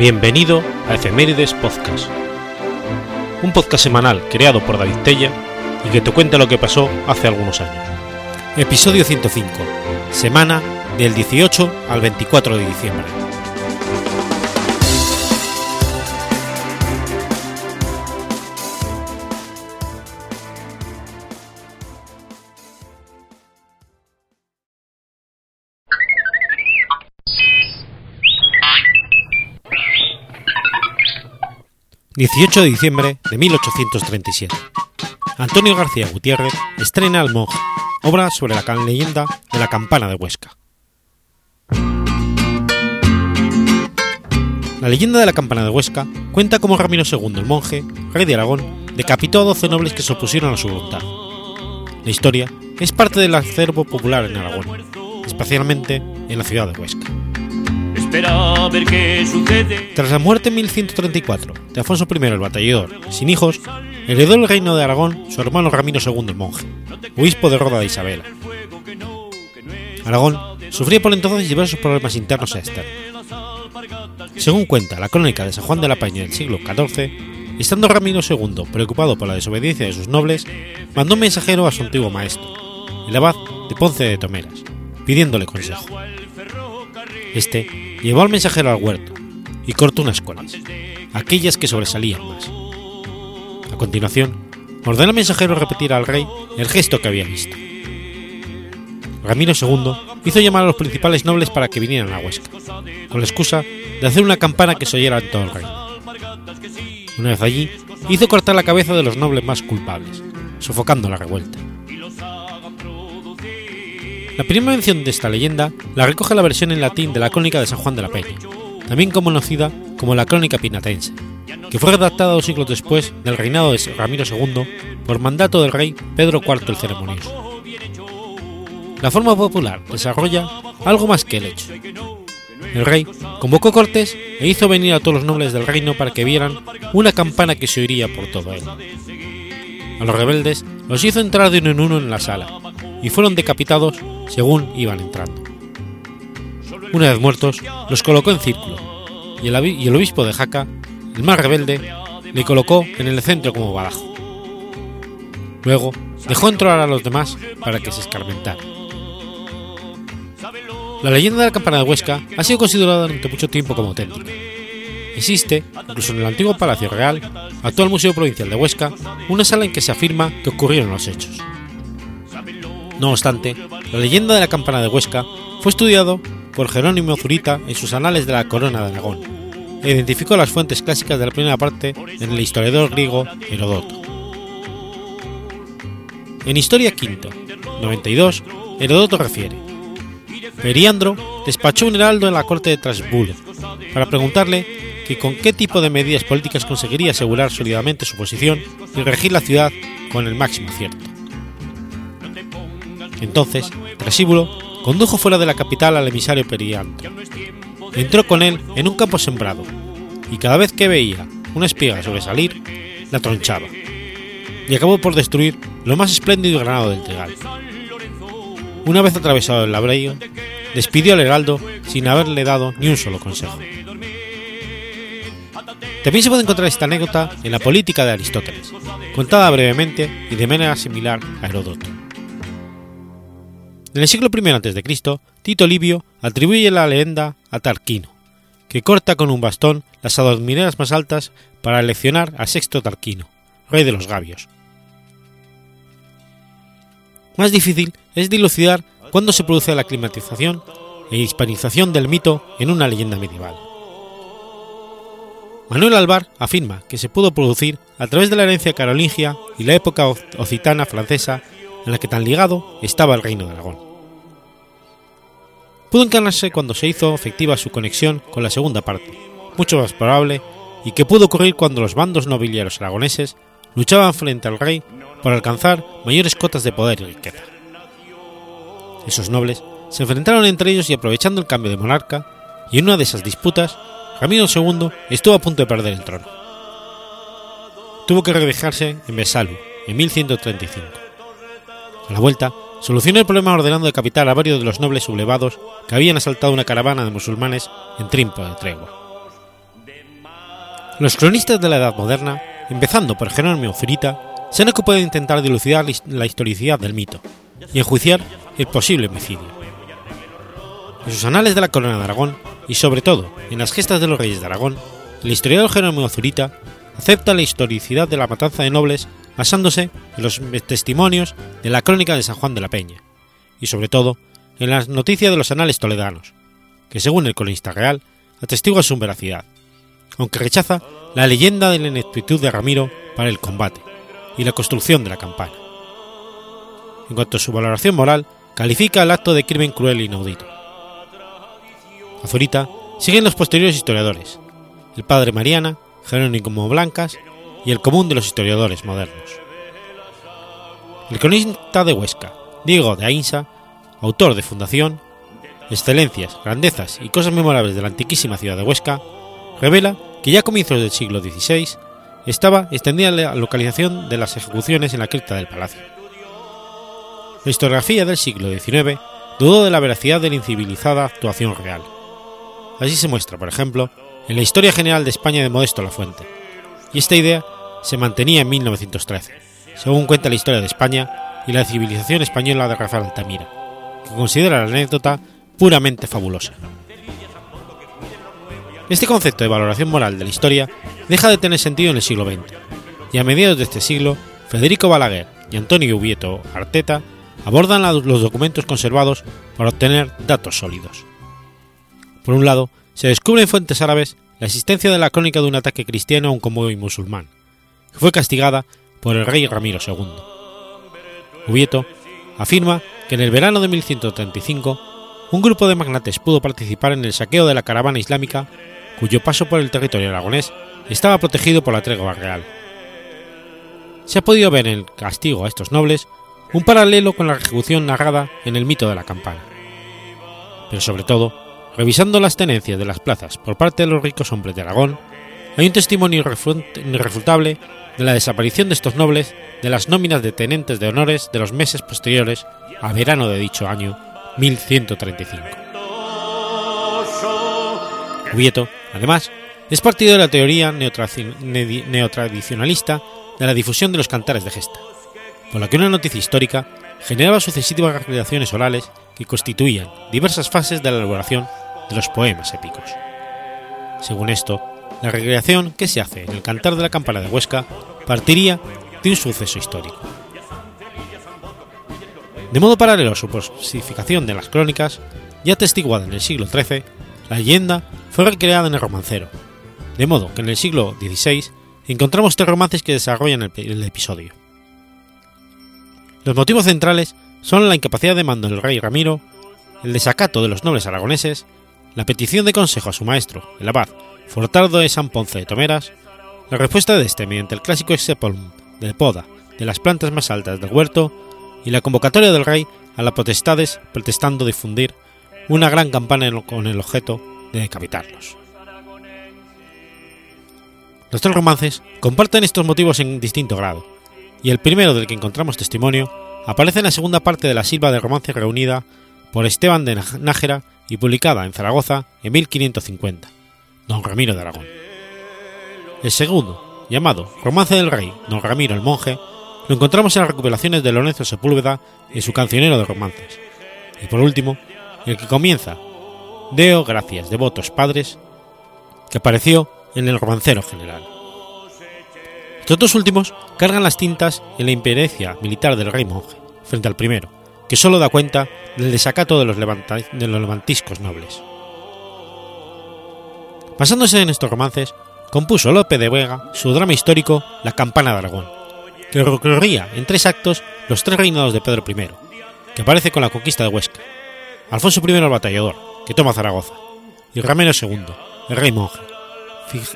Bienvenido a Efemérides Podcast, un podcast semanal creado por David Tella y que te cuenta lo que pasó hace algunos años. Episodio 105, semana del 18 al 24 de diciembre. 18 de diciembre de 1837. Antonio García Gutiérrez estrena El monje, obra sobre la leyenda de la campana de Huesca. La leyenda de la campana de Huesca cuenta cómo Ramiro II el monje, rey de Aragón, decapitó a 12 nobles que se opusieron a su voluntad. La historia es parte del acervo popular en Aragón, especialmente en la ciudad de Huesca. Tras la muerte en 1134 de Afonso I el Batallador, sin hijos, heredó el reino de Aragón su hermano Ramiro II el Monje, obispo de Roda de Isabela. Aragón sufría por entonces diversos problemas internos e externos. Según cuenta la crónica de San Juan de la Peña del siglo XIV, estando Ramiro II preocupado por la desobediencia de sus nobles, mandó un mensajero a su antiguo maestro, el abad de Ponce de Tomeras, pidiéndole consejo. Este llevó al mensajero al huerto y cortó unas colas, aquellas que sobresalían más. A continuación, ordenó al mensajero repetir al rey el gesto que había visto. Ramiro II hizo llamar a los principales nobles para que vinieran a Huesca, con la excusa de hacer una campana que se oyera en todo el reino. Una vez allí, hizo cortar la cabeza de los nobles más culpables, sofocando la revuelta. La primera mención de esta leyenda la recoge la versión en latín de la Crónica de San Juan de la Peña, también conocida como la Crónica Pinatense, que fue redactada dos siglos después del reinado de Ramiro II por mandato del rey Pedro IV el Ceremonioso. La forma popular desarrolla algo más que el hecho. El rey convocó a Cortés e hizo venir a todos los nobles del reino para que vieran una campana que se oiría por todo él. A los rebeldes los hizo entrar de uno en uno en la sala, y fueron decapitados según iban entrando. Una vez muertos, los colocó en círculo, y el, obispo de Jaca, el más rebelde, le colocó en el centro como badajo. Luego dejó entrar a los demás para que se escarmentaran. La leyenda de la campana de Huesca ha sido considerada durante mucho tiempo como auténtica. Existe, incluso en el antiguo Palacio Real, actual Museo Provincial de Huesca, una sala en que se afirma que ocurrieron los hechos. No obstante, la leyenda de la campana de Huesca fue estudiado por Jerónimo Zurita en sus Anales de la Corona de Aragón, e identificó las fuentes clásicas de la primera parte en el historiador griego Herodoto. En Historia V, 92, Herodoto refiere: Periandro despachó un heraldo en la corte de Trasbulo para preguntarle que con qué tipo de medidas políticas conseguiría asegurar sólidamente su posición y regir la ciudad con el máximo acierto. Entonces, Trasíbulo condujo fuera de la capital al emisario Periandro. Entró con él en un campo sembrado, y cada vez que veía una espiga sobresalir, la tronchaba, y acabó por destruir lo más espléndido y granado del trigal. Una vez atravesado el labreyo, despidió al heraldo sin haberle dado ni un solo consejo. También se puede encontrar esta anécdota en la política de Aristóteles, contada brevemente y de manera similar a Heródoto. En el siglo I a.C., Tito Livio atribuye la leyenda a Tarquino, que corta con un bastón las adormineras más altas para eleccionar a Sexto Tarquino, rey de los Gabios. Más difícil es dilucidar cuándo se produce la climatización e hispanización del mito en una leyenda medieval. Manuel Alvar afirma que se pudo producir a través de la herencia carolingia y la época occitana francesa en la que tan ligado estaba el reino de Aragón. Pudo encarnarse cuando se hizo efectiva su conexión con la segunda parte, mucho más probable, y que pudo ocurrir cuando los bandos nobiliarios aragoneses luchaban frente al rey por alcanzar mayores cotas de poder y riqueza. Esos nobles se enfrentaron entre ellos y aprovechando el cambio de monarca, y en una de esas disputas, Ramiro II estuvo a punto de perder el trono. Tuvo que refugiarse en Besalú en 1135. A la vuelta, solucionó el problema ordenando decapitar a varios de los nobles sublevados que habían asaltado una caravana de musulmanes en Trimpo de Tregua. Los cronistas de la Edad Moderna, empezando por Jerónimo Zurita, se han ocupado de intentar dilucidar la historicidad del mito y enjuiciar el posible homicidio. En sus anales de la corona de Aragón, y sobre todo en las gestas de los reyes de Aragón, el historiador Jerónimo Zurita acepta la historicidad de la matanza de nobles basándose en los testimonios de la crónica de San Juan de la Peña, y sobre todo en las noticias de los anales toledanos, que según el cronista real atestigua su veracidad, aunque rechaza la leyenda de la ineptitud de Ramiro para el combate y la construcción de la campana. En cuanto a su valoración moral, califica el acto de crimen cruel e inaudito. Azurita siguen los posteriores historiadores, el padre Mariana, Jerónimo Blancas y el común de los historiadores modernos. El cronista de Huesca, Diego de Ainsa, autor de Fundación, Excelencias, Grandezas y Cosas Memorables de la antiquísima ciudad de Huesca, revela que ya a comienzos del siglo XVI estaba extendida la localización de las ejecuciones en la cripta del palacio. La historiografía del siglo XIX dudó de la veracidad de la incivilizada actuación real. Así se muestra, por ejemplo, en la Historia General de España de Modesto La Fuente, y esta idea se mantenía en 1913, según cuenta la Historia de España y la civilización española de Rafael Altamira, que considera la anécdota puramente fabulosa. Este concepto de valoración moral de la historia deja de tener sentido en el siglo XX, y a mediados de este siglo, Federico Balaguer y Antonio Ubieto Arteta abordan los documentos conservados para obtener datos sólidos. Por un lado, se descubre en fuentes árabes la existencia de la crónica de un ataque cristiano a un convoy musulmán, que fue castigada por el rey Ramiro II. Ubieto afirma que en el verano de 1135 un grupo de magnates pudo participar en el saqueo de la caravana islámica cuyo paso por el territorio aragonés estaba protegido por la tregua real. Se ha podido ver en el castigo a estos nobles un paralelo con la ejecución narrada en el mito de la campana. Pero sobre todo, revisando las tenencias de las plazas por parte de los ricos hombres de Aragón, hay un testimonio irrefutable de la desaparición de estos nobles de las nóminas de tenentes de honores de los meses posteriores a verano de dicho año 1135. Ubieto, además, es partido de la teoría neotradicionalista de la difusión de los cantares de gesta, por la que una noticia histórica generaba sucesivas recreaciones orales que constituían diversas fases de la elaboración de los poemas épicos. Según esto, la recreación que se hace en el Cantar de la Campana de Huesca partiría de un suceso histórico. De modo paralelo a su posificación de las crónicas, ya atestiguada en el siglo XIII, la leyenda fue recreada en el romancero, de modo que en el siglo XVI encontramos tres romances que desarrollan el, el episodio. Los motivos centrales son la incapacidad de mando del rey Ramiro, el desacato de los nobles aragoneses, la petición de consejo a su maestro, el abad Fortardo de San Ponce de Tomeras, la respuesta de este mediante el clásico exepolum de poda de las plantas más altas del huerto y la convocatoria del rey a las potestades protestando difundir una gran campana con el objeto de decapitarlos. Los tres romances comparten estos motivos en distinto grado, y el primero del que encontramos testimonio aparece en la segunda parte de la silva de romance reunida por Esteban de Nájera y publicada en Zaragoza en 1550, Don Ramiro de Aragón. El segundo, llamado Romance del Rey, Don Ramiro el Monje, lo encontramos en las recuperaciones de Lorenzo Sepúlveda y su cancionero de romances. Y por último, el que comienza, Deo gracias devotos padres, que apareció en el romancero general. Estos dos últimos cargan las tintas en la imperecia militar del rey monje, frente al primero, que solo da cuenta del desacato de los, levantiscos nobles. Basándose en estos romances, compuso Lope de Vega su drama histórico La Campana de Aragón, que recorría en tres actos los tres reinados de Pedro I, que aparece con la conquista de Huesca, Alfonso I el batallador, que toma Zaragoza, y Ramiro II, el rey monje,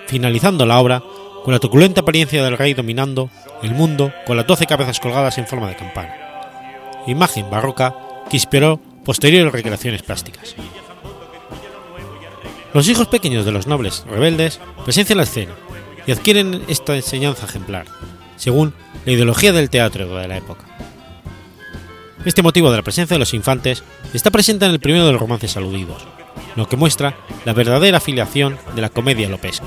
finalizando la obra con la truculenta apariencia del rey dominando el mundo con las doce cabezas colgadas en forma de campana, imagen barroca que inspiró posteriores recreaciones plásticas. Los hijos pequeños de los nobles rebeldes presencian la escena y adquieren esta enseñanza ejemplar, según la ideología del teatro de la época. Este motivo de la presencia de los infantes está presente en el primero de los romances aludidos, lo que muestra la verdadera afiliación de la comedia lopesca.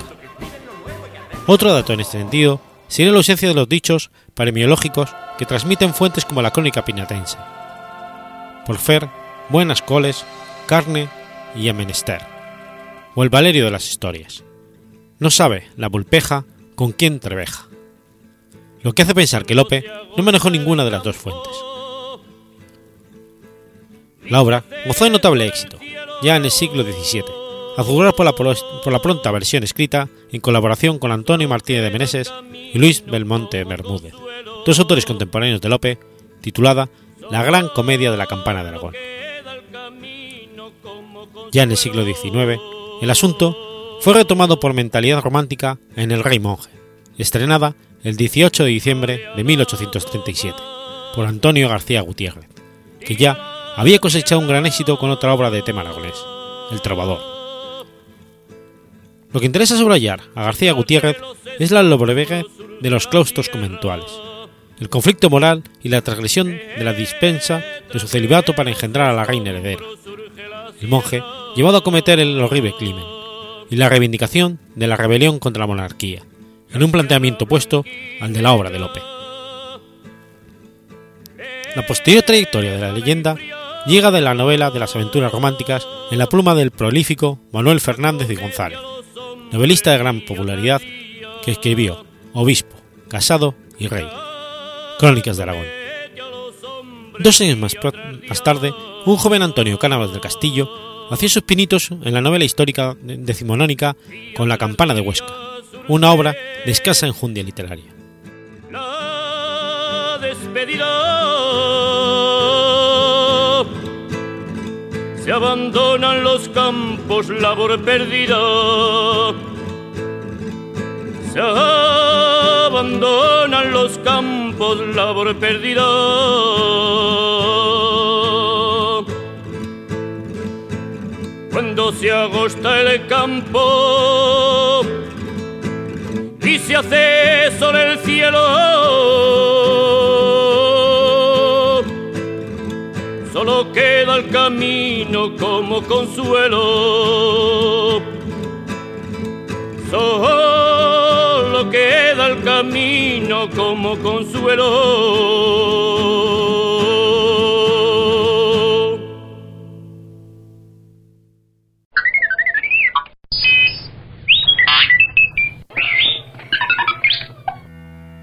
Otro dato en este sentido sería la ausencia de los dichos paremiológicos que transmiten fuentes como la crónica pinatense. Por fer, buenas coles, carne y amenester. O el Valerio de las historias. No sabe la pulpeja con quién treveja. Lo que hace pensar que Lope no manejó ninguna de las dos fuentes. La obra gozó de notable éxito, ya en el siglo XVII, a jugar por la, por la pronta versión escrita en colaboración con Antonio Martínez de Meneses y Luis Belmonte Bermúdez, dos autores contemporáneos de Lope, titulada La Gran Comedia de la Campana de Aragón. Ya en el siglo XIX, el asunto fue retomado por mentalidad romántica en El Rey Monje, estrenada el 18 de diciembre de 1837 por Antonio García Gutiérrez, que ya había cosechado un gran éxito con otra obra de tema aragonés, El Trovador. Lo que interesa subrayar a García Gutiérrez es la lobreguez de los claustros conventuales, el conflicto moral y la transgresión de la dispensa de su celibato para engendrar a la reina heredera, el monje llevado a cometer el horrible crimen, y la reivindicación de la rebelión contra la monarquía, en un planteamiento opuesto al de la obra de Lope. La posterior trayectoria de la leyenda llega de la novela de las aventuras románticas en la pluma del prolífico Manuel Fernández de González, novelista de gran popularidad que escribió Obispo, Casado y Rey, Crónicas de Aragón. Dos años más, tarde, un joven Antonio Cánovas del Castillo hacía sus pinitos en la novela histórica decimonónica con La campana de Huesca, una obra de escasa enjundia literaria. La se abandonan los campos, labor perdida. Se abandonan los campos, labor perdida. Cuando se agosta el campo y se hace sol el cielo camino como consuelo. Solo queda el camino como consuelo.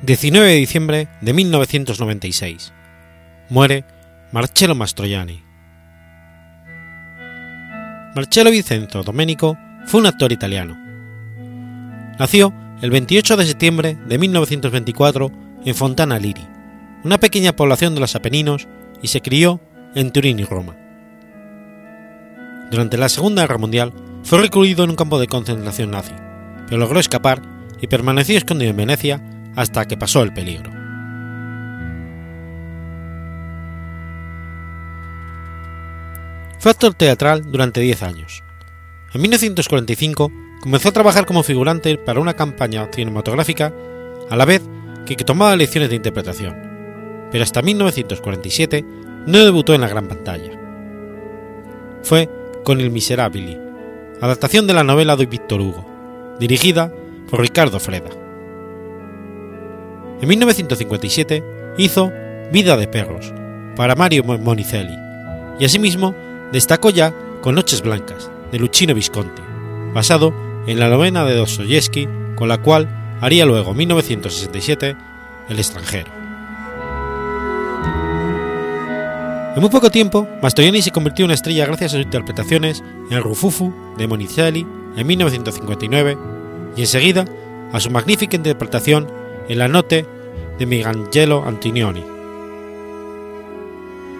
...19 de diciembre de 1996... ...muere Marcello Mastroianni. Marcello Vicenzo Domenico fue un actor italiano. Nació el 28 de septiembre de 1924 en Fontana Liri, una pequeña población de los Apeninos, y se crió en Turín y Roma. Durante la Segunda Guerra Mundial fue recluido en un campo de concentración nazi, pero logró escapar y permaneció escondido en Venecia hasta que pasó el peligro. Fue actor teatral durante 10 años. En 1945 comenzó a trabajar como figurante para una campaña cinematográfica a la vez que, tomaba lecciones de interpretación, pero hasta 1947 no debutó en la gran pantalla. Fue con El Miserabili, adaptación de la novela de Víctor Hugo, dirigida por Ricardo Freda. En 1957 hizo Vida de Perros para Mario Monicelli y asimismo Destacó ya con Noches Blancas, de Luchino Visconti, basado en la novena de Dostoyevsky, con la cual haría luego, en 1967, El extranjero. En muy poco tiempo, Mastroianni se convirtió en estrella gracias a sus interpretaciones en Rufufu de Monicelli en 1959 y enseguida a su magnífica interpretación en La Note de Michelangelo Antonioni.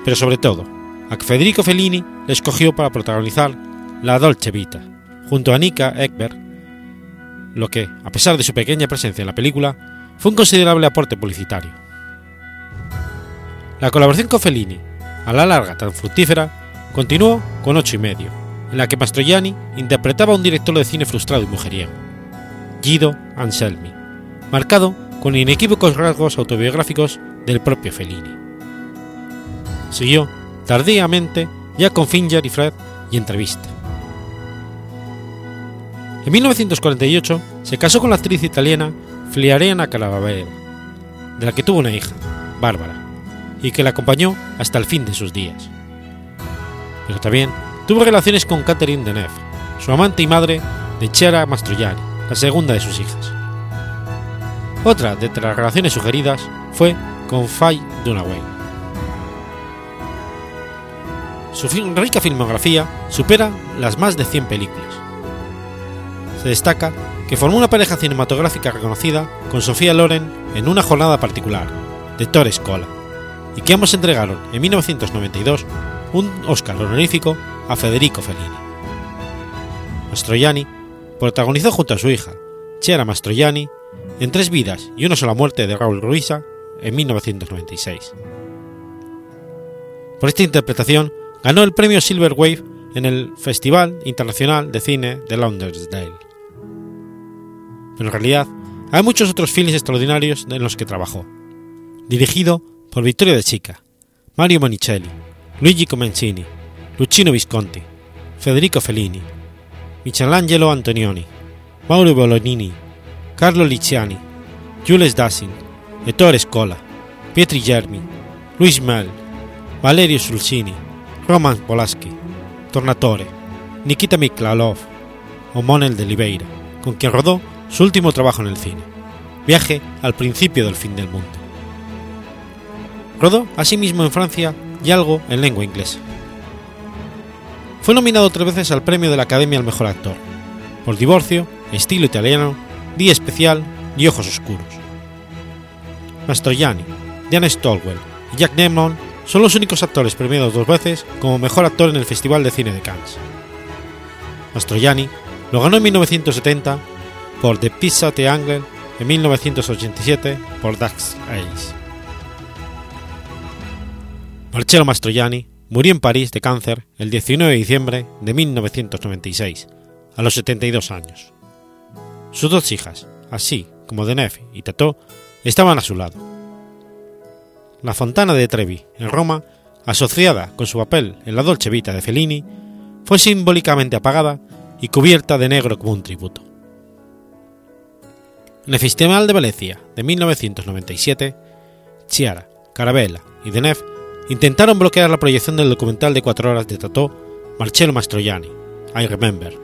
Pero sobre todo, Federico Fellini le escogió para protagonizar La Dolce Vita, junto a Nika Ekberg, lo que, a pesar de su pequeña presencia en la película, fue un considerable aporte publicitario. La colaboración con Fellini, a la larga tan fructífera, continuó con ocho y medio, en la que Mastroianni interpretaba a un director de cine frustrado y mujeriego, Guido Anselmi, marcado con inequívocos rasgos autobiográficos del propio Fellini. Siguió tardíamente ya con Finger y Fred y entrevista. En 1948 se casó con la actriz italiana Fliariana Calavera, de la que tuvo una hija, Bárbara, y que la acompañó hasta el fin de sus días. Pero también tuvo relaciones con Catherine Deneuve, su amante y madre de Chiara Mastroianni, la segunda de sus hijas. Otra de las relaciones sugeridas fue con Faye Dunaway. Su rica filmografía supera las más de 100 películas. Se destaca que formó una pareja cinematográfica reconocida con Sofía Loren en una jornada particular, de Torres Cola, y que ambos entregaron en 1992 un Oscar honorífico a Federico Fellini. Mastroianni protagonizó junto a su hija, Chiara Mastroianni, en Tres vidas y una sola muerte de Raúl Ruiza en 1996. Por esta interpretación ganó el premio Silver Wave en el Festival Internacional de Cine de Lauderdale. En realidad hay muchos otros films extraordinarios en los que trabajó. Dirigido por Vittorio De Chica, Mario Monicelli, Luigi Comencini, Luchino Visconti, Federico Fellini, Michelangelo Antonioni, Mauro Bolognini, Carlo Liciani, Jules Dassin, Ettore Scola, Pietri Germi, Luis Mel, Valerio Sulcini, Roman Polanski, Tornatore, Nikita Miklalov o de Oliveira, con quien rodó su último trabajo en el cine, Viaje al principio del fin del mundo. Rodó asimismo en Francia y algo en lengua inglesa. Fue nominado tres veces al premio de la Academia al Mejor Actor, por Divorcio, Estilo Italiano, Día Especial y Ojos Oscuros. Mastroianni, Diana Stolwell y Jack Lemmon son los únicos actores premiados dos veces como mejor actor en el Festival de Cine de Cannes. Mastroianni lo ganó en 1970 por The Pizza Triangle, en 1987 por Dax Ace. Marcello Mastroianni murió en París de cáncer el 19 de diciembre de 1996, a los 72 años. Sus dos hijas, así como Deneuve y Tato, estaban a su lado. La Fontana de Trevi, en Roma, asociada con su papel en la Dolce Vita de Fellini, fue simbólicamente apagada y cubierta de negro como un tributo. En el Festival de Venecia de 1997, Chiara, Carabella y Deneuve intentaron bloquear la proyección del documental de cuatro horas de Tato Marcello Mastroianni, I Remember.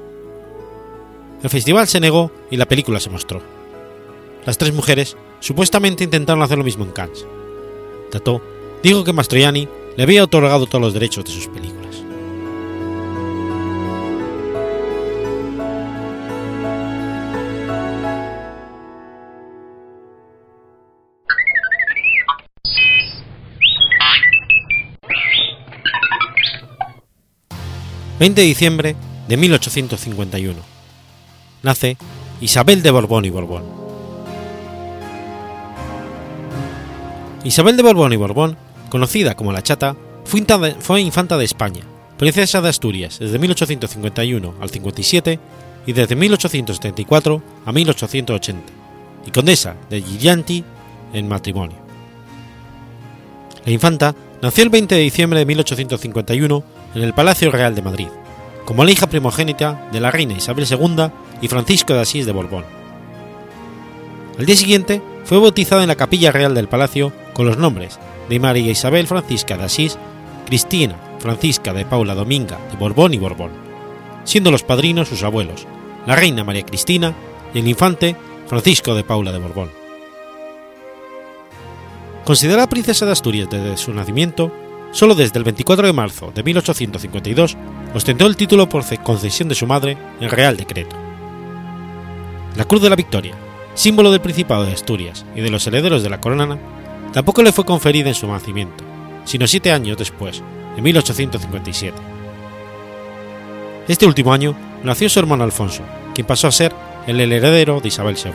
El festival se negó y la película se mostró. Las tres mujeres supuestamente intentaron hacer lo mismo en Cannes. Tato dijo que Mastroianni le había otorgado todos los derechos de sus películas. 20 de diciembre de 1851. Nace Isabel de Borbón y Borbón. Isabel de Borbón y Borbón, conocida como la Chata, fue infanta de España, princesa de Asturias desde 1851 al 57 y desde 1874 a 1880, y condesa de Gillianti en matrimonio. La infanta nació el 20 de diciembre de 1851 en el Palacio Real de Madrid, como la hija primogénita de la reina Isabel II y Francisco de Asís de Borbón. Al día siguiente fue bautizada en la capilla real del palacio con los nombres de María Isabel Francisca de Asís, Cristina Francisca de Paula Dominga de Borbón y Borbón, siendo los padrinos sus abuelos, la reina María Cristina y el infante Francisco de Paula de Borbón. Considerada princesa de Asturias desde su nacimiento, Solo desde el 24 de marzo de 1852 ostentó el título por concesión de su madre en Real Decreto. La Cruz de la Victoria, símbolo del Principado de Asturias y de los herederos de la corona, tampoco le fue conferida en su nacimiento, sino siete años después, en 1857. Este último año nació su hermano Alfonso, quien pasó a ser el heredero de Isabel II.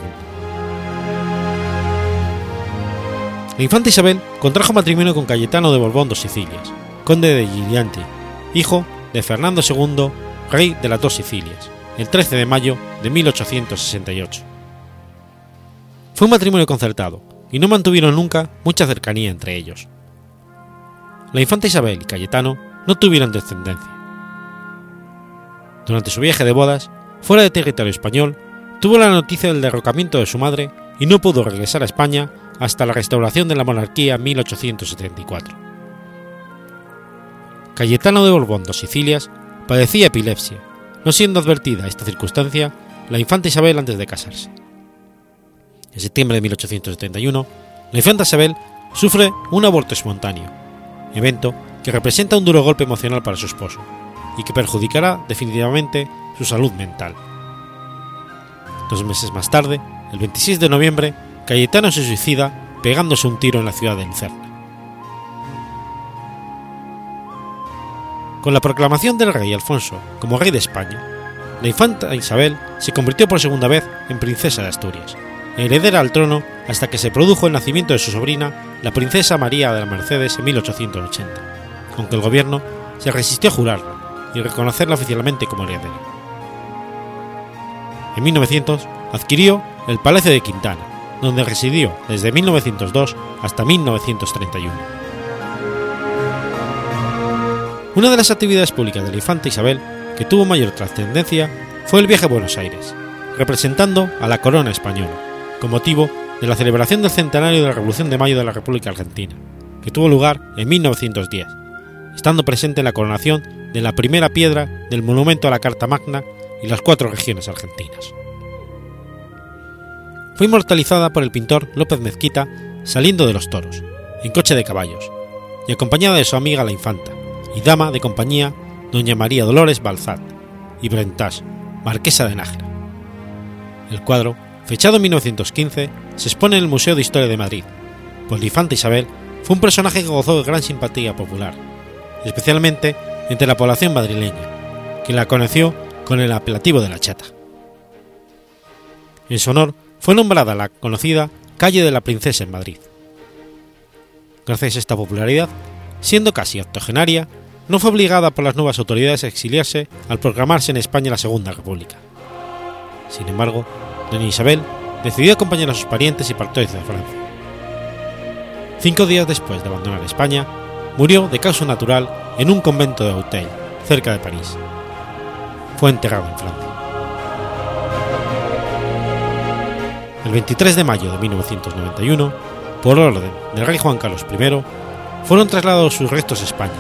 La infanta Isabel contrajo matrimonio con Cayetano de Borbón dos Sicilias, conde de Gilianti, hijo de Fernando II, rey de las dos Sicilias, el 13 de mayo de 1868. Fue un matrimonio concertado y no mantuvieron nunca mucha cercanía entre ellos. La infanta Isabel y Cayetano no tuvieron descendencia. Durante su viaje de bodas, fuera de territorio español, tuvo la noticia del derrocamiento de su madre y no pudo regresar a España hasta la restauración de la monarquía en 1874. Cayetano de Borbón dos Sicilias padecía epilepsia, no siendo advertida esta circunstancia la infanta Isabel antes de casarse. En septiembre de 1871, la infanta Isabel sufre un aborto espontáneo, evento que representa un duro golpe emocional para su esposo y que perjudicará definitivamente su salud mental. Dos meses más tarde, el 26 de noviembre, Cayetano se suicida pegándose un tiro en la ciudad de Lucerna. Con la proclamación del rey Alfonso como rey de España, la infanta Isabel se convirtió por segunda vez en princesa de Asturias, heredera al trono hasta que se produjo el nacimiento de su sobrina, la princesa María de la Mercedes en 1880, aunque el gobierno se resistió a jurarla y reconocerla oficialmente como heredera. En 1900 adquirió el Palacio de Quintana, donde residió desde 1902 hasta 1931. Una de las actividades públicas de la infanta Isabel que tuvo mayor trascendencia fue el viaje a Buenos Aires, representando a la corona española, con motivo de la celebración del centenario de la Revolución de Mayo de la República Argentina, que tuvo lugar en 1910, estando presente en la coronación de la primera piedra del monumento a la Carta Magna y las cuatro regiones argentinas. Fue inmortalizada por el pintor López Mezquita saliendo de los toros, en coche de caballos, y acompañada de su amiga la infanta, y dama de compañía doña María Dolores Balzat y Brentage, marquesa de Nájera. El cuadro, fechado en 1915, se expone en el Museo de Historia de Madrid, pues la infanta Isabel fue un personaje que gozó de gran simpatía popular, especialmente entre la población madrileña, que la conoció con el apelativo de la chata. En su honor fue nombrada la conocida Calle de la Princesa en Madrid. Gracias a esta popularidad, siendo casi octogenaria, no fue obligada por las nuevas autoridades a exiliarse al proclamarse en España la Segunda República. Sin embargo, doña Isabel decidió acompañar a sus parientes y partió hacia Francia. Cinco días después de abandonar España, murió de causa natural en un convento de Auteuil, cerca de París. Fue enterrado en Francia. El 23 de mayo de 1991, por orden del rey Juan Carlos I, fueron trasladados sus restos a España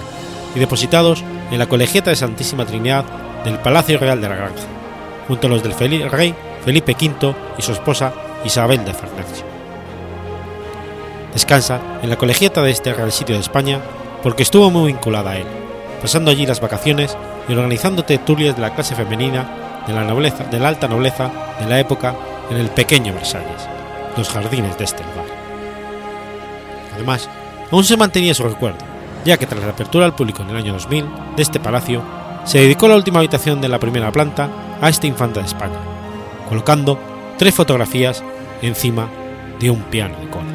y depositados en la colegiata de Santísima Trinidad del Palacio Real de la Granja, junto a los del rey Felipe V y su esposa Isabel de Farnesio. Descansa en la colegiata de este real sitio de España porque estuvo muy vinculada a él, pasando allí las vacaciones y organizando tertulias de la clase femenina de la, nobleza, de la alta nobleza de la época en el pequeño Versalles, los jardines de este lugar. Además, aún se mantenía su recuerdo, ya que tras la apertura al público en el año 2000 de este palacio, se dedicó la última habitación de la primera planta a esta infanta de España, colocando tres fotografías encima de un piano de cola.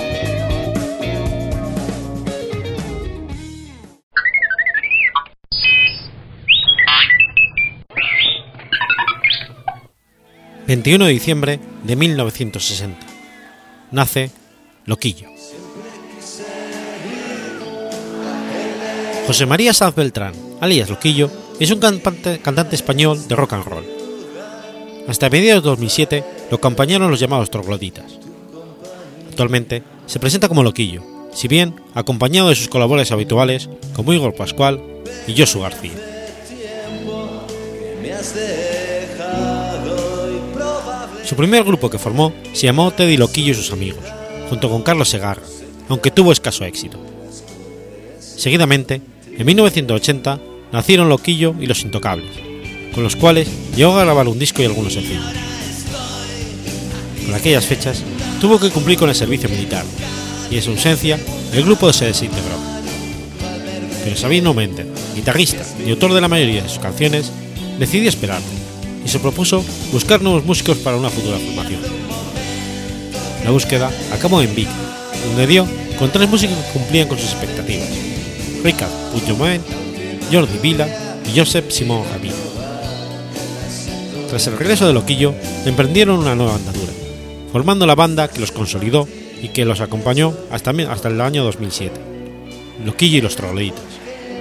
21 de diciembre de 1960. Nace Loquillo. José María Sanz Beltrán, alias Loquillo, es un cantante, español de rock and roll. Hasta mediados de 2007 lo acompañaron los llamados trogloditas. Actualmente se presenta como Loquillo, si bien acompañado de sus colaboradores habituales como Igor Pascual y Josu García. Su primer grupo que formó se llamó Teddy Loquillo y sus amigos, junto con Carlos Segarra, aunque tuvo escaso éxito. Seguidamente, en 1980, nacieron Loquillo y Los Intocables, con los cuales llegó a grabar un disco y algunos sencillos. Por aquellas fechas, tuvo que cumplir con el servicio militar, y en su ausencia, el grupo se desintegró. Pero Sabino Méndez, guitarrista y autor de la mayoría de sus canciones, decidió esperar y se propuso buscar nuevos músicos para una futura formación. La búsqueda acabó en Vic, donde dio con tres músicos que cumplían con sus expectativas: Ricard Puigdemont, Jordi Vila y Josep Simón Ramírez. Tras el regreso de Loquillo, emprendieron una nueva andadura, formando la banda que los consolidó y que los acompañó hasta, el año 2007, Loquillo y los Troleitos,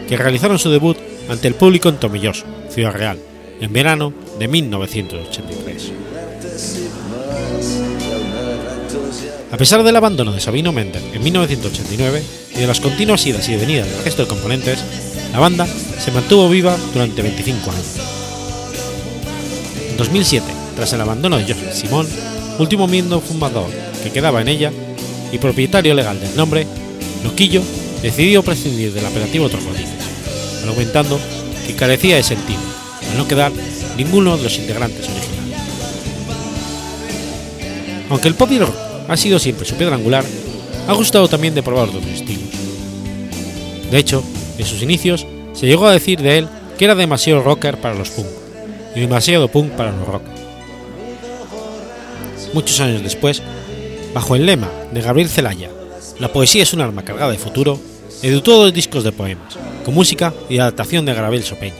que realizaron su debut ante el público en Tomelloso, Ciudad Real, en verano de 1983. A pesar del abandono de Sabino Méndez en 1989 y de las continuas idas y venidas del resto de componentes, la banda se mantuvo viva durante 25 años. En 2007, tras el abandono de Joseph Simón, último miembro fundador que quedaba en ella y propietario legal del nombre, Loquillo decidió prescindir del apelativo Trogloditas, argumentando que carecía de sentido, al no quedar ninguno de los integrantes originales. Aunque el pop y rock ha sido siempre su piedra angular, ha gustado también de probar otros estilos. De hecho, en sus inicios se llegó a decir de él que era demasiado rocker para los punk y demasiado punk para los rock. Muchos años después, bajo el lema de Gabriel Celaya, La poesía es un arma cargada de futuro, editó dos discos de poemas, con música y adaptación de Gabriel Sopeña.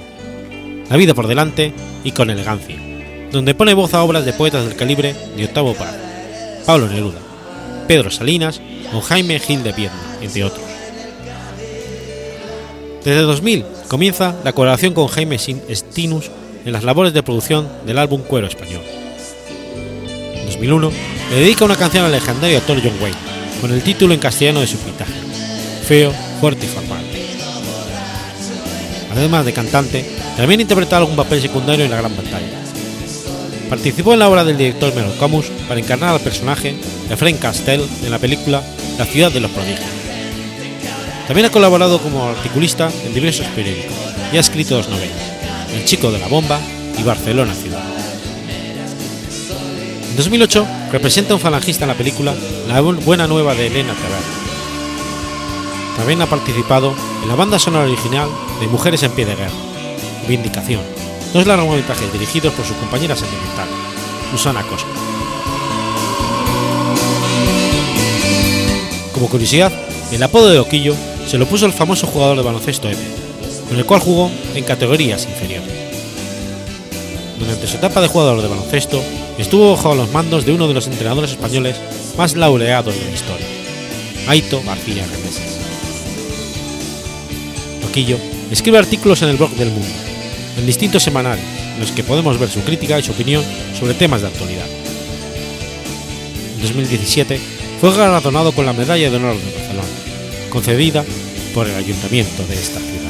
La vida por delante y con elegancia, donde pone voz a obras de poetas del calibre de Octavo Paz, Pablo Neruda, Pedro Salinas o Jaime Gil de Piedra, entre otros. Desde 2000 comienza la colaboración con Jaime Stinus en las labores de producción del álbum Cuero Español. En 2001 le dedica una canción al legendario actor John Wayne, con el título en castellano de su pitaje, Feo, Fuerte y Formal. Además de cantante, también interpretó algún papel secundario en la gran pantalla. Participó en la obra del director Melo Camus para encarnar al personaje de Frank Castell en la película La ciudad de los prodigios. También ha colaborado como articulista en diversos periódicos y ha escrito dos novelas, El chico de la bomba y Barcelona ciudad. En 2008 representa un falangista en la película La buena nueva de Elena Taver. También ha participado en la banda sonora original de Mujeres en pie de guerra, Vindicación, dos largometrajes dirigidos por su compañera sentimental, Susana Cosco. Como curiosidad, el apodo de Oquillo se lo puso el famoso jugador de baloncesto Eve, con el cual jugó en categorías inferiores. Durante su etapa de jugador de baloncesto, estuvo bajo los mandos de uno de los entrenadores españoles más laureados de la historia, Aito García Remeses. Loquillo escribe artículos en el blog del Mundo, en distintos semanales, en los que podemos ver su crítica y su opinión sobre temas de actualidad. En 2017 fue galardonado con la Medalla de Honor de Barcelona, concedida por el ayuntamiento de esta ciudad.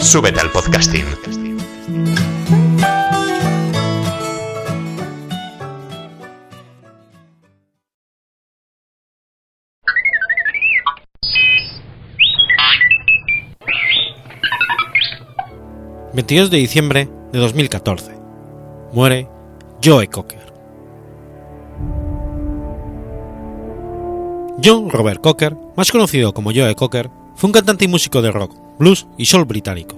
Súbete al podcasting. ...22 de diciembre de 2014... ...muere Joe Cocker. John Robert Cocker, más conocido como Joe Cocker, fue un cantante y músico de rock, blues y soul británico.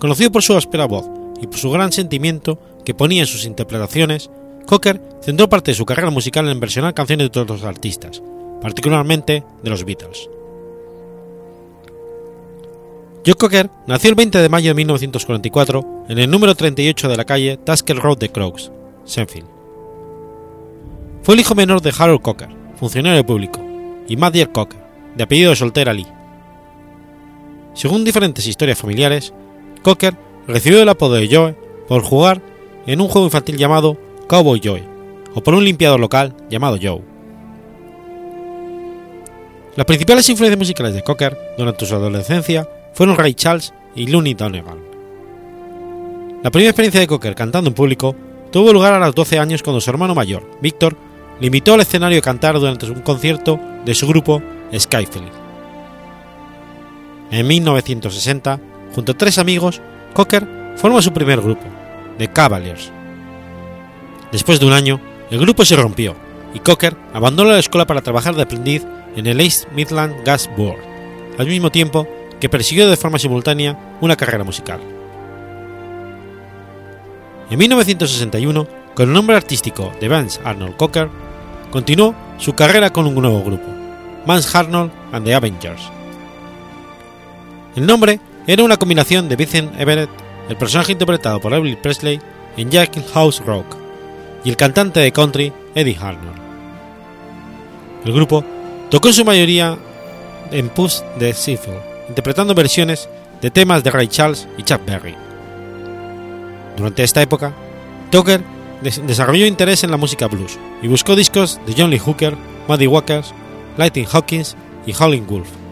Conocido por su áspera voz y por su gran sentimiento que ponía en sus interpretaciones, Cocker centró parte de su carrera musical en versionar canciones de otros artistas, particularmente de los Beatles. Joe Cocker nació el 20 de mayo de 1944 en el número 38 de la calle Tasker Road de Crows, Senfield. Fue el hijo menor de Harold Cocker, funcionario público, y Mathieu Cocker, de apellido soltera Lee. Según diferentes historias familiares, Cocker recibió el apodo de Joe por jugar en un juego infantil llamado Cowboy Joe, o por un limpiador local llamado Joe. Las principales influencias musicales de Cocker durante su adolescencia fueron Ray Charles y Looney Donegan. La primera experiencia de Cocker cantando en público tuvo lugar a los 12 años cuando su hermano mayor, Víctor, le invitó al escenario a cantar durante un concierto de su grupo Skyfield. En 1960, junto a tres amigos, Cocker forma su primer grupo, The Cavaliers. Después de un año, el grupo se rompió y Cocker abandonó la escuela para trabajar de aprendiz en el East Midland Gas Board, al mismo tiempo que persiguió de forma simultánea una carrera musical. En 1961, con el nombre artístico de Vance Arnold Cocker, continuó su carrera con un nuevo grupo, Vance Arnold and the Avengers. El nombre era una combinación de Vincent Everett, el personaje interpretado por Elvis Presley en Jack House Rock, y el cantante de country Eddie Arnold. El grupo tocó en su mayoría en pubs de Seafield, interpretando versiones de temas de Ray Charles y Chuck Berry. Durante esta época, Tucker desarrolló interés en la música blues y buscó discos de John Lee Hooker, Muddy Waters, Lightning Hawkins y Howlin' Wolf.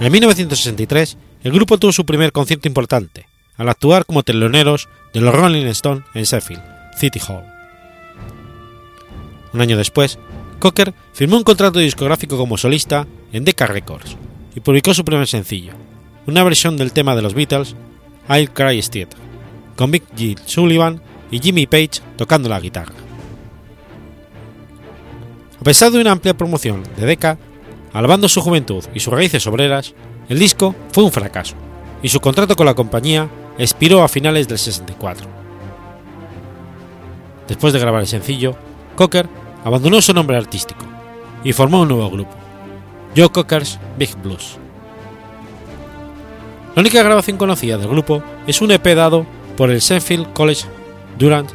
En 1963, el grupo tuvo su primer concierto importante, al actuar como teloneros de los Rolling Stones en Sheffield, City Hall. Un año después, Cocker firmó un contrato discográfico como solista en Decca Records y publicó su primer sencillo, una versión del tema de los Beatles, I'll Cry Instead, con Big G. Sullivan y Jimmy Page tocando la guitarra. A pesar de una amplia promoción de Decca, alabando su juventud y sus raíces obreras, el disco fue un fracaso y su contrato con la compañía expiró a finales del 64. Después de grabar el sencillo, Cocker abandonó su nombre artístico y formó un nuevo grupo, Joe Cocker's Big Blues. La única grabación conocida del grupo es un EP dado por el Sheffield College Durant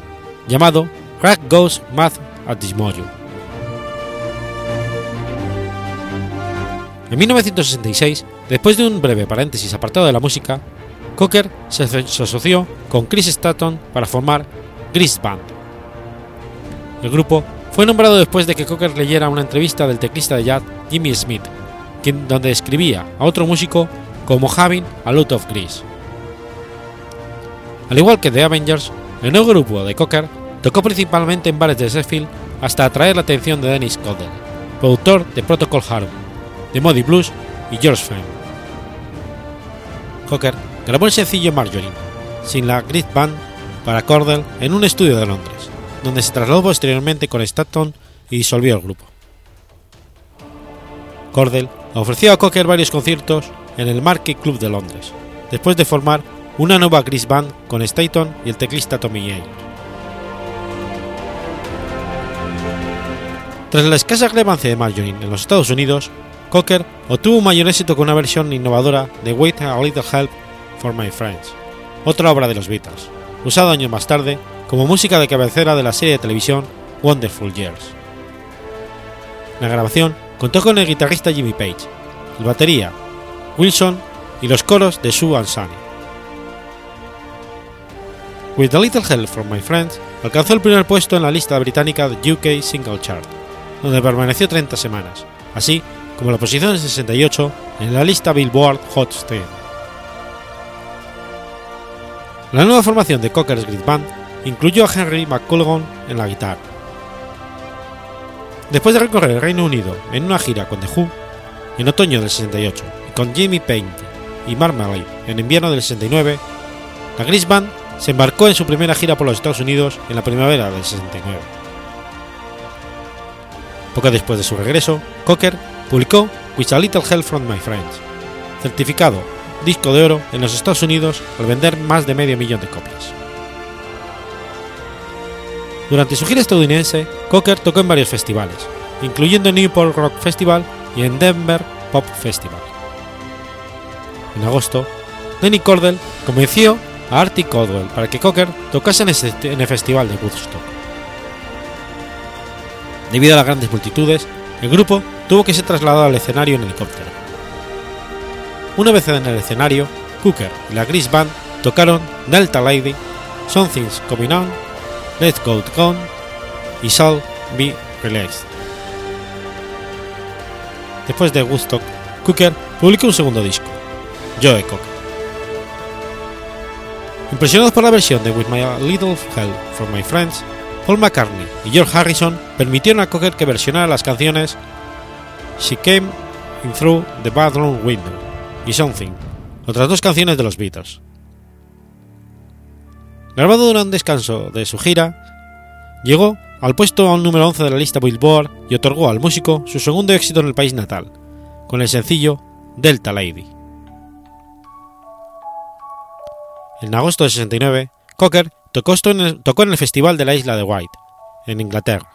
llamado Crack Goes Math at this En 1966, después de un breve paréntesis apartado de la música, Cocker se, asoció con Chris Stanton para formar Gris Band. El grupo fue nombrado después de que Cocker leyera una entrevista del teclista de jazz Jimmy Smith, donde escribía a otro músico como having a lot of grease. Al igual que The Avengers, el nuevo grupo de Cocker tocó principalmente en bares de Sheffield hasta atraer la atención de Dennis Codell, productor de Protocol Harum, de Muddy Blues y George Fenn. Cocker grabó el sencillo Marjorie, sin la Grid Band para Cordell en un estudio de Londres, donde se trasladó posteriormente con Stanton y disolvió el grupo. Cordell ofreció a Cocker varios conciertos en el Market Club de Londres, después de formar una nueva Gris Band con Staton y el teclista Tommy James. Tras la escasa relevancia de Marjorie en los Estados Unidos, Cocker obtuvo mayor éxito con una versión innovadora de Wait a Little Help for My Friends, otra obra de los Beatles, usada años más tarde como música de cabecera de la serie de televisión Wonderful Years. La grabación contó con el guitarrista Jimmy Page, el batería Wilson y los coros de Sue and Sunny. With a Little Help from My Friends alcanzó el primer puesto en la lista británica de UK Single Chart, donde permaneció 30 semanas, así como la posición 68 en la lista Billboard Hot 100. La nueva formación de Cocker's Grid Band incluyó a Henry McCullough en la guitarra. Después de recorrer el Reino Unido en una gira con The Who, en otoño del 68, y con Jimmy Payne y Marmalade en invierno del 69, la Gris Band se embarcó en su primera gira por los Estados Unidos en la primavera del 69. Poco después de su regreso, Cocker publicó With a Little Help from My Friends, certificado disco de oro en los Estados Unidos al vender más de medio millón de copias. Durante su gira estadounidense, Cocker tocó en varios festivales, incluyendo el Newport Rock Festival y en Denver Pop Festival. En agosto, Denny Cordell convenció a Artie Caldwell para que Cocker tocase en el festival de Woodstock. Debido a las grandes multitudes, el grupo tuvo que ser trasladado al escenario en helicóptero. Una vez en el escenario, Cooker y la Gris Band tocaron Delta Lady, Something's Coming On, Let's Go Gone y Shall Be Released. Después de Woodstock, Cooker publicó un segundo disco, Joe Cocker. Impresionados por la versión de With My Little Help from My Friends, Paul McCartney y George Harrison permitieron a Cocker que versionara las canciones She Came In Through the Bathroom Window y Something, otras dos canciones de los Beatles. Grabado durante un descanso de su gira, llegó al puesto número 11 de la lista Billboard y otorgó al músico su segundo éxito en el país natal, con el sencillo Delta Lady. En agosto de 69, Cocker tocó, en el, tocó en el Festival de la Isla de White, en Inglaterra.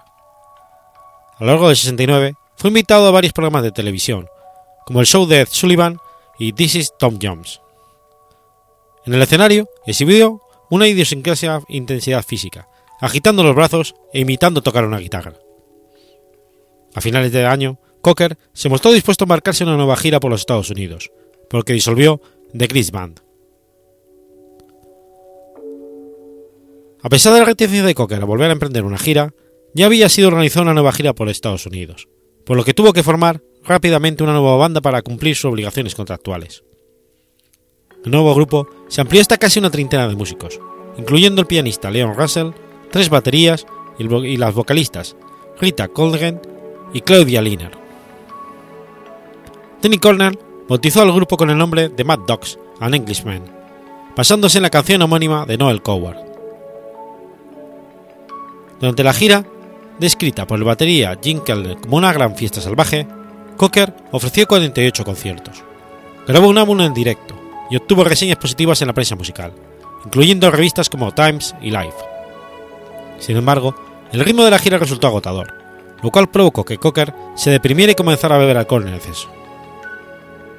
A lo largo de 69, fue invitado a varios programas de televisión, como el show de Ed Sullivan y This is Tom Jones. En el escenario exhibió una idiosincrasia intensidad física, agitando los brazos e imitando tocar una guitarra. A finales de año, Cocker se mostró dispuesto a marcarse una nueva gira por los Estados Unidos, por lo que disolvió The Chris Band. A pesar de la reticencia de Cocker a volver a emprender una gira, ya había sido organizada una nueva gira por Estados Unidos, por lo que tuvo que formar rápidamente una nueva banda para cumplir sus obligaciones contractuales. El nuevo grupo se amplió hasta casi una treintena de músicos, incluyendo el pianista Leon Russell, tres baterías y las vocalistas Rita Colgren y Claudia Liner. Danny Cornell bautizó al grupo con el nombre de Mad Dogs and Englishmen, basándose en la canción homónima de Noel Coward. Durante la gira, descrita por el batería Jim Keller como una gran fiesta salvaje, Cocker ofreció 48 conciertos. Grabó un álbum en directo y obtuvo reseñas positivas en la prensa musical, incluyendo revistas como Times y Life. Sin embargo, el ritmo de la gira resultó agotador, lo cual provocó que Cocker se deprimiera y comenzara a beber alcohol en exceso.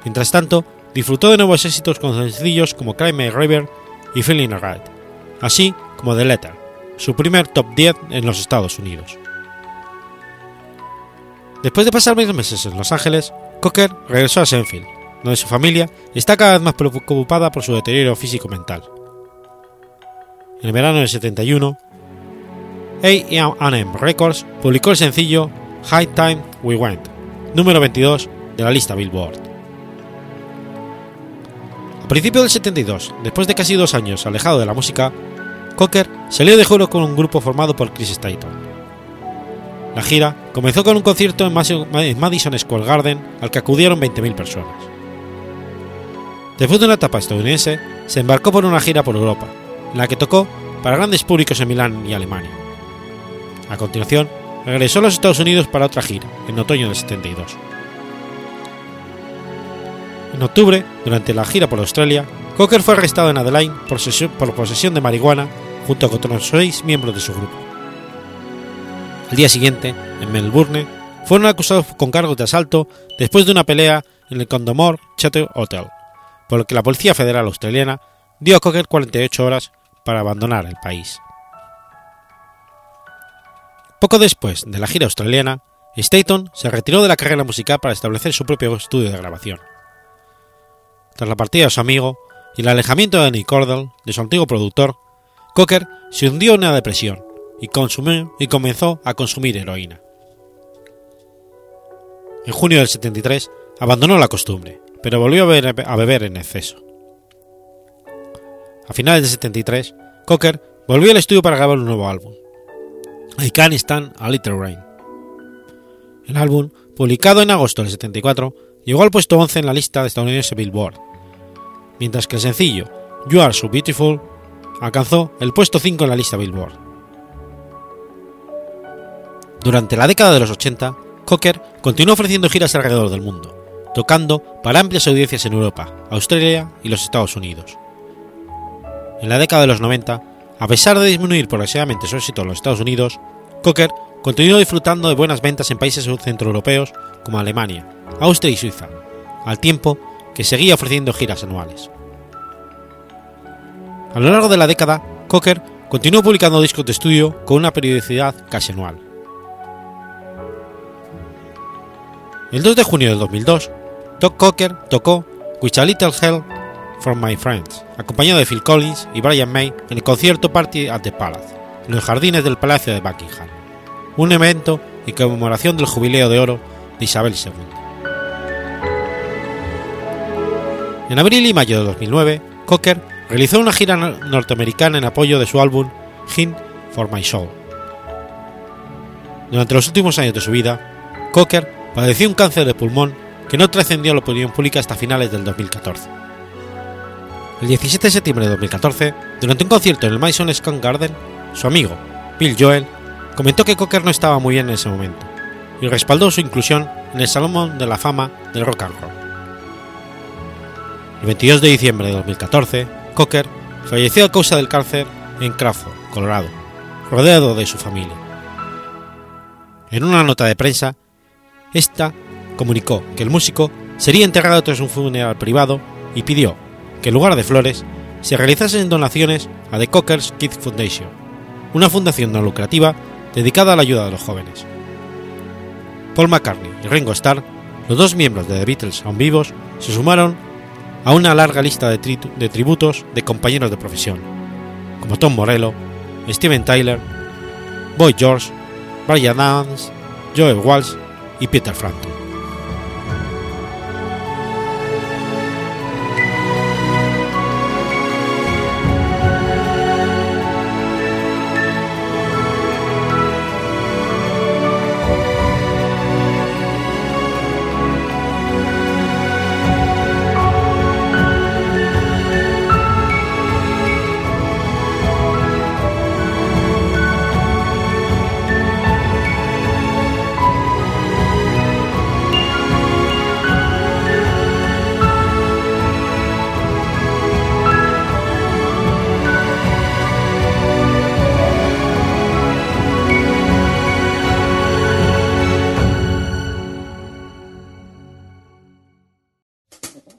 Mientras tanto, disfrutó de nuevos éxitos con sencillos como Cry My River y Feeling Alright, así como The Letter, su primer top 10 en los Estados Unidos. Después de pasar varios meses en Los Ángeles, Cocker regresó a Senfield, donde su familia está cada vez más preocupada por su deterioro físico-mental. En el verano del 71, A&M Records publicó el sencillo High Time We Went, número 22 de la lista Billboard. A principios del 72, después de casi dos años alejado de la música, Cocker salió de juego con un grupo formado por Chris Staton. La gira comenzó con un concierto en Madison Square Garden al que acudieron 20.000 personas. Después de una etapa estadounidense, se embarcó por una gira por Europa, en la que tocó para grandes públicos en Milán y Alemania. A continuación, regresó a los Estados Unidos para otra gira, en otoño del 72. En octubre, durante la gira por Australia, Cocker fue arrestado en Adelaide por, por posesión de marihuana junto con otros seis miembros de su grupo. Al día siguiente, en Melbourne, fueron acusados con cargos de asalto después de una pelea en el Condomore Chateau Hotel, por lo que la Policía Federal Australiana dio a Cocker 48 horas para abandonar el país. Poco después de la gira australiana, Staton se retiró de la carrera musical para establecer su propio estudio de grabación. Tras la partida de su amigo y el alejamiento de Nick Cordell, de su antiguo productor, Cocker se hundió en una depresión y, comenzó a consumir heroína. En junio del 73 abandonó la costumbre, pero volvió a beber, a beber en exceso. A finales del 73, Cocker volvió al estudio para grabar un nuevo álbum, I Can't Stand a Little Rain. El álbum, publicado en agosto del 74, llegó al puesto 11 en la lista de estadounidense Billboard, mientras que el sencillo You Are So Beautiful alcanzó el puesto 5 en la lista Billboard. Durante la década de los 80, Cocker continuó ofreciendo giras alrededor del mundo, tocando para amplias audiencias en Europa, Australia y los Estados Unidos. En la década de los 90, a pesar de disminuir progresivamente su éxito en los Estados Unidos, Cocker continuó disfrutando de buenas ventas en países centroeuropeos como Alemania, Austria y Suiza, al tiempo que seguía ofreciendo giras anuales. A lo largo de la década, Cocker continuó publicando discos de estudio con una periodicidad casi anual. El 2 de junio del 2002, Doc Cocker tocó With a Little Help from My Friends, acompañado de Phil Collins y Brian May en el concierto Party at the Palace, en los jardines del Palacio de Buckingham, un evento en conmemoración del jubileo de oro de Isabel II. En abril y mayo de 2009, Cocker realizó una gira norteamericana en apoyo de su álbum Hint for My Soul. Durante los últimos años de su vida, Cocker padeció un cáncer de pulmón que no trascendió a la opinión pública hasta finales del 2014. El 17 de septiembre de 2014, durante un concierto en el Madison Square Garden, su amigo, Bill Joel, comentó que Cocker no estaba muy bien en ese momento y respaldó su inclusión en el Salón de la Fama del Rock and Roll. El 22 de diciembre de 2014, Cocker falleció a causa del cáncer en Crawford, Colorado, rodeado de su familia. En una nota de prensa, esta comunicó que el músico sería enterrado tras un funeral privado y pidió que en lugar de flores se realizasen donaciones a The Cocker's Kids Foundation, una fundación no lucrativa dedicada a la ayuda de los jóvenes. Paul McCartney y Ringo Starr, los dos miembros de The Beatles aún vivos, se sumaron a una larga lista de, tri de tributos de compañeros de profesión, como Tom Morello, Steven Tyler, Boy George, Brian Adams, Joel Walsh y Peter Frampton.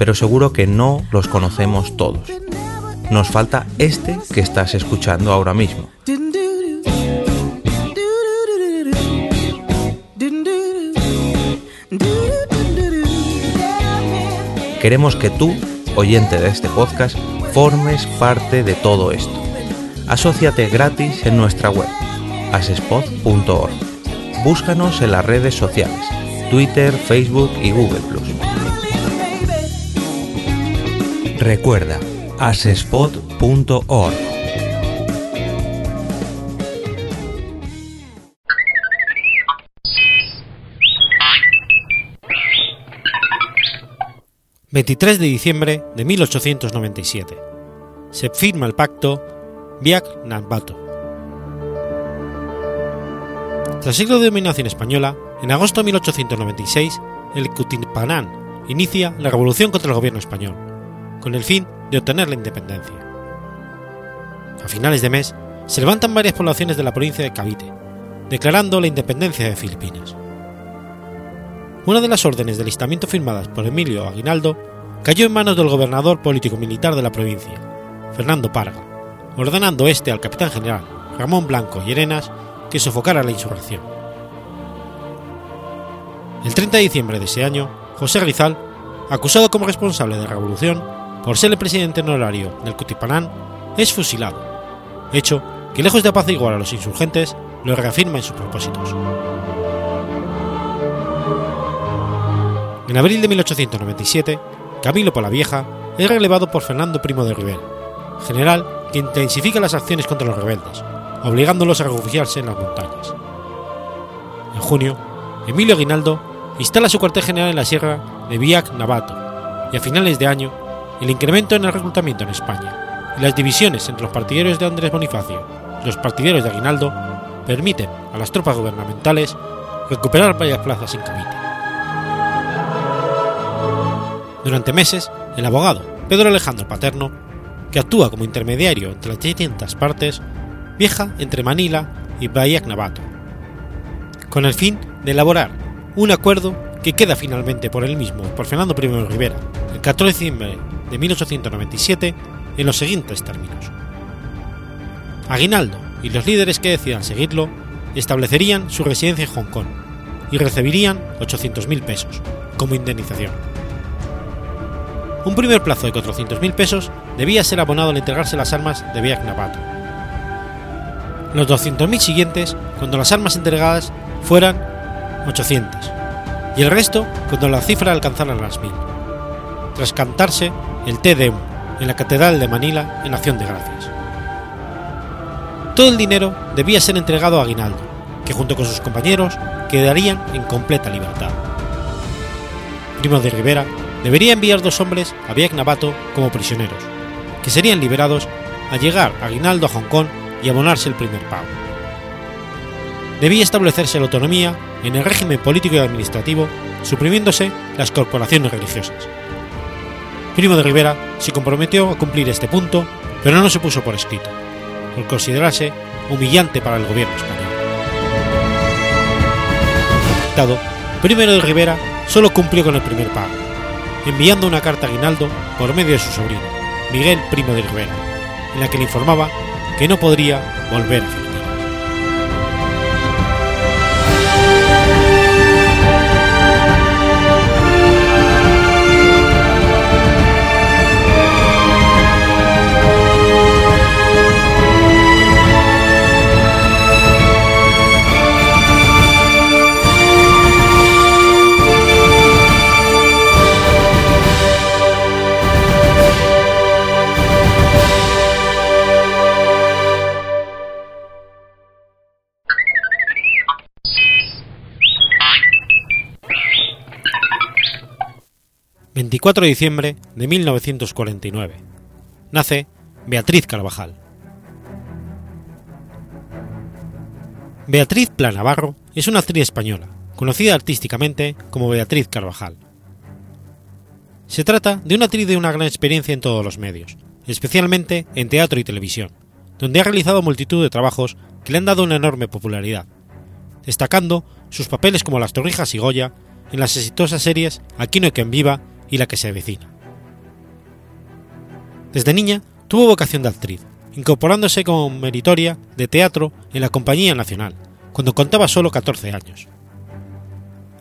pero seguro que no los conocemos todos. Nos falta este que estás escuchando ahora mismo. Queremos que tú, oyente de este podcast, formes parte de todo esto. Asociate gratis en nuestra web asespod.org. Búscanos en las redes sociales, Twitter, Facebook y Google Recuerda, asespod.org. ...23 de diciembre de 1897... ...se firma el pacto Biak-Nambato. Tras siglo de dominación española, en agosto de 1896, el Cutipanán inicia la revolución contra el gobierno español, con el fin de obtener la independencia. A finales de mes, se levantan varias poblaciones de la provincia de Cavite, declarando la independencia de Filipinas. Una de las órdenes de listamiento firmadas por Emilio Aguinaldo cayó en manos del gobernador político-militar de la provincia, Fernando Parga, ordenando este al capitán general Ramón Blanco y Arenas que sofocara la insurrección. El 30 de diciembre de ese año, José Rizal, acusado como responsable de la revolución por ser el presidente honorario del Cutipanán, es fusilado, hecho que lejos de apaciguar a los insurgentes, lo reafirma en sus propósitos. En abril de 1897, Camilo Polavieja es relevado por Fernando Primo de Rivera, general que intensifica las acciones contra los rebeldes, obligándolos a refugiarse en las montañas. En junio, Emilio Aguinaldo instala su cuartel general en la sierra de Villac Navato, y a finales de año, el incremento en el reclutamiento en España y las divisiones entre los partidarios de Andrés Bonifacio y los partidarios de Aguinaldo permiten a las tropas gubernamentales recuperar varias plazas en Cavite. Durante meses, el abogado Pedro Alejandro Paterno, que actúa como intermediario entre las distintas partes, viaja entre Manila y Bahía Navato, con el fin de elaborar un acuerdo que queda finalmente por él mismo por Fernando I Rivera el 14 de diciembre de 1897 en los siguientes términos. Aguinaldo y los líderes que decidan seguirlo establecerían su residencia en Hong Kong y recibirían 800.000 pesos como indemnización. Un primer plazo de 400.000 pesos debía ser abonado al entregarse las armas de Biak. Los 200.000 siguientes cuando las armas entregadas fueran 800 y el resto cuando la cifra alcanzara las 1000, tras cantarse el Te Deum en la Catedral de Manila en Acción de Gracias. Todo el dinero debía ser entregado a Aguinaldo, que junto con sus compañeros quedarían en completa libertad. Primo de Rivera debería enviar dos hombres a Biak Navato como prisioneros, que serían liberados al llegar Aguinaldo a Hong Kong y abonarse el primer pago. Debía establecerse la autonomía en el régimen político y administrativo, suprimiéndose las corporaciones religiosas. Primo de Rivera se comprometió a cumplir este punto, pero no se puso por escrito, por considerarse humillante para el gobierno español. Dado, Primero de Rivera solo cumplió con el primer pago, enviando una carta a Aguinaldo por medio de su sobrino, Miguel Primo de Rivera, en la que le informaba que no podría volver a Filipinas. ...24 de diciembre de 1949... ...nace Beatriz Carvajal. Beatriz Planavarro es una actriz española, conocida artísticamente como Beatriz Carvajal. Se trata de una actriz de una gran experiencia en todos los medios, especialmente en teatro y televisión, donde ha realizado multitud de trabajos que le han dado una enorme popularidad, destacando sus papeles como Las Torrijas y Goya en las exitosas series Aquí no hay quien viva y La que se avecina. Desde niña tuvo vocación de actriz, incorporándose como meritoria de teatro en la Compañía Nacional, cuando contaba solo 14 años.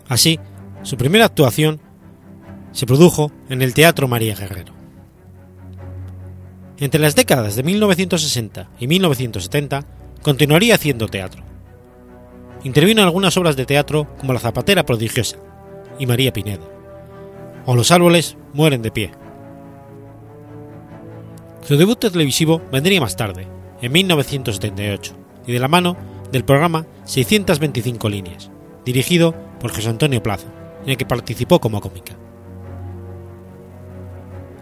Así, su primera actuación se produjo en el Teatro María Guerrero. Entre las décadas de 1960 y 1970 continuaría haciendo teatro, intervino en algunas obras de teatro como La Zapatera Prodigiosa y María Pinedo, o Los árboles mueren de pie. Su debut televisivo vendría más tarde, en 1978, y de la mano del programa 625 líneas, dirigido por José Antonio Plaza, en el que participó como cómica.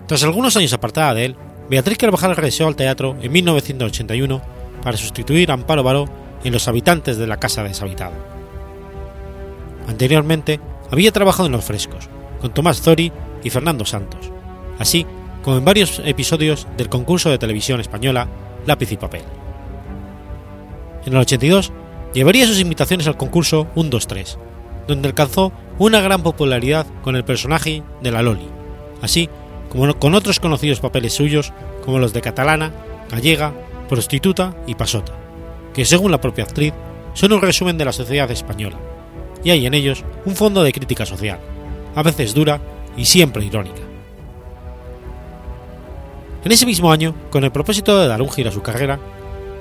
Tras algunos años apartada de él, Beatriz Carvajal regresó al teatro en 1981 para sustituir a Amparo Baró en Los habitantes de la casa deshabitada. Anteriormente había trabajado en Los frescos, con Tomás Zori y Fernando Santos, así como en varios episodios del concurso de televisión española Lápiz y Papel. En el 82 llevaría sus invitaciones al concurso 1-2-3, donde alcanzó una gran popularidad con el personaje de la Loli, así como con otros conocidos papeles suyos como los de catalana, gallega, prostituta y pasota, que según la propia actriz son un resumen de la sociedad española, y hay en ellos un fondo de crítica social, a veces dura y siempre irónica. En ese mismo año, con el propósito de dar un giro a su carrera,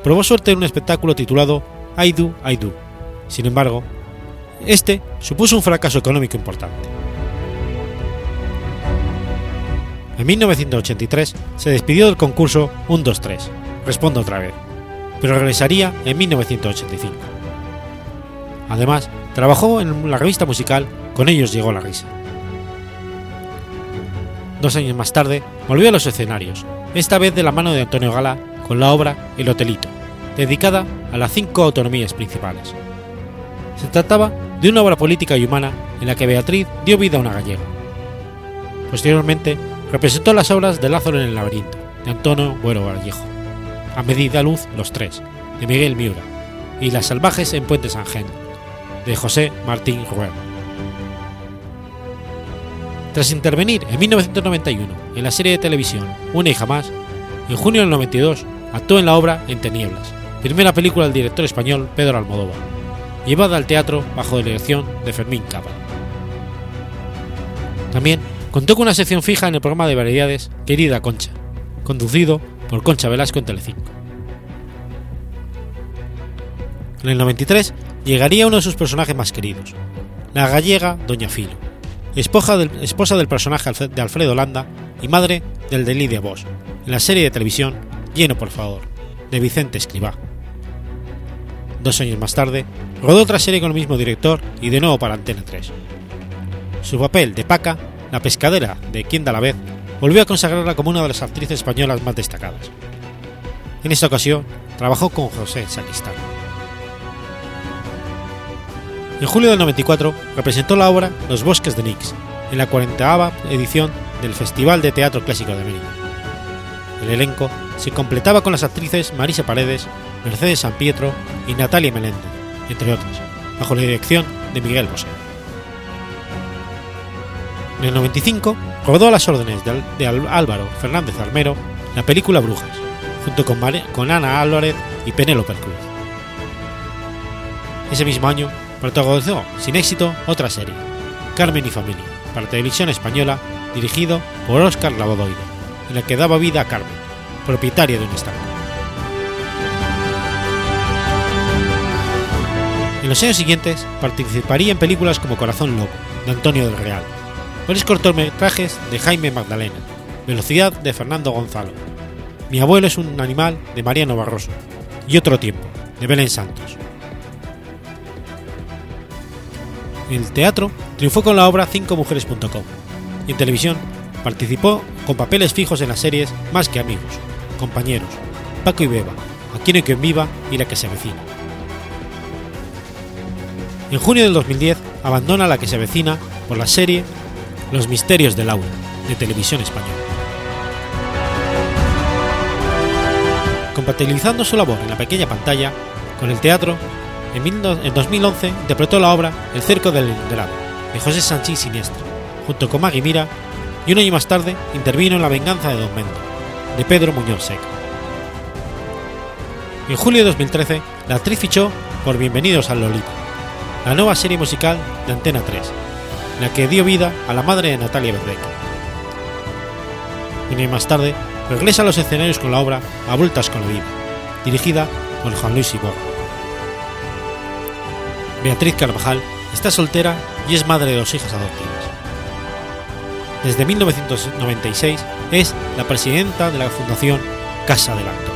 probó suerte en un espectáculo titulado I Do, I Do. Sin embargo, este supuso un fracaso económico importante. En 1983 se despidió del concurso 1-2-3, Responda otra vez, pero regresaría en 1985. Además, trabajó en la revista musical Con ellos llegó la risa. Dos años más tarde, volvió a los escenarios, esta vez de la mano de Antonio Gala con la obra El Hotelito, dedicada a las cinco autonomías principales. Se trataba de una obra política y humana en la que Beatriz dio vida a una gallega. Posteriormente, representó las obras de Lázaro en el laberinto, de Antonio Bueno Vallejo, A medida luz los tres, de Miguel Miura, y Las salvajes en Puente San Gen, de José Martín Rueda. Tras intervenir en 1991 en la serie de televisión Una hija más, en junio del 92 actuó en la obra En Tenieblas, primera película del director español Pedro Almodóvar, llevada al teatro bajo dirección de Fermín Capa. También contó con una sección fija en el programa de variedades Querida Concha, conducido por Concha Velasco en Telecinco. En el 93 llegaría uno de sus personajes más queridos, la gallega Doña Filo, esposa del, esposa del personaje de Alfredo Landa y madre del de Lidia Bosch, en la serie de televisión Lleno por favor, de Vicente Escribá. Dos años más tarde, rodó otra serie con el mismo director y de nuevo para Antena 3. Su papel de Paca, la pescadera de Quien da la vez, volvió a consagrarla como una de las actrices españolas más destacadas. En esta ocasión, trabajó con José Sacristán. En julio del 94 representó la obra Los Bosques de Nix, en la 40 edición del Festival de Teatro Clásico de América. El elenco se completaba con las actrices Marisa Paredes, Mercedes San Pietro y Natalia Meléndez, entre otras, bajo la dirección de Miguel Bosé. En el 95 rodó a las órdenes de Álvaro Fernández Armero la película Brujas, junto con, Ana Álvarez y Penélope Cruz. Ese mismo año protagonizó sin éxito otra serie, Carmen y Familia, para televisión española, dirigido por Óscar Lavadoide, en la que daba vida a Carmen, propietaria de un estanco. En los años siguientes participaría en películas como Corazón Loco, de Antonio del Real, varios cortometrajes de Jaime Magdalena, Velocidad de Fernando Gonzalo, Mi abuelo es un animal de Mariano Barroso y Otro tiempo, de Belén Santos. En el teatro triunfó con la obra cincomujeres.com y en televisión participó con papeles fijos en las series Más que amigos, Compañeros, Paco y Beba, Aquí no quien viva y La que se avecina. En junio del 2010 abandona La que se avecina por la serie Los misterios del aula, de televisión española. Compatibilizando su labor en la pequeña pantalla con el teatro, en 2011 interpretó la obra El cerco del Leningrado, de José Sanchís Siniestra, junto con Maggie Mira, y un año más tarde intervino en La venganza de Don Mendo, de Pedro Muñoz Seca. En julio de 2013, la actriz fichó por Bienvenidos al Lolita, la nueva serie musical de Antena 3, la que dio vida a la madre de Natalia Verdeck. Un año más tarde, regresa a los escenarios con la obra A vueltas con la vida, dirigida por Juan Luis Iborra. Beatriz Carvajal está soltera y es madre de dos hijas adoptivas. Desde 1996 es la presidenta de la Fundación Casa del Actor.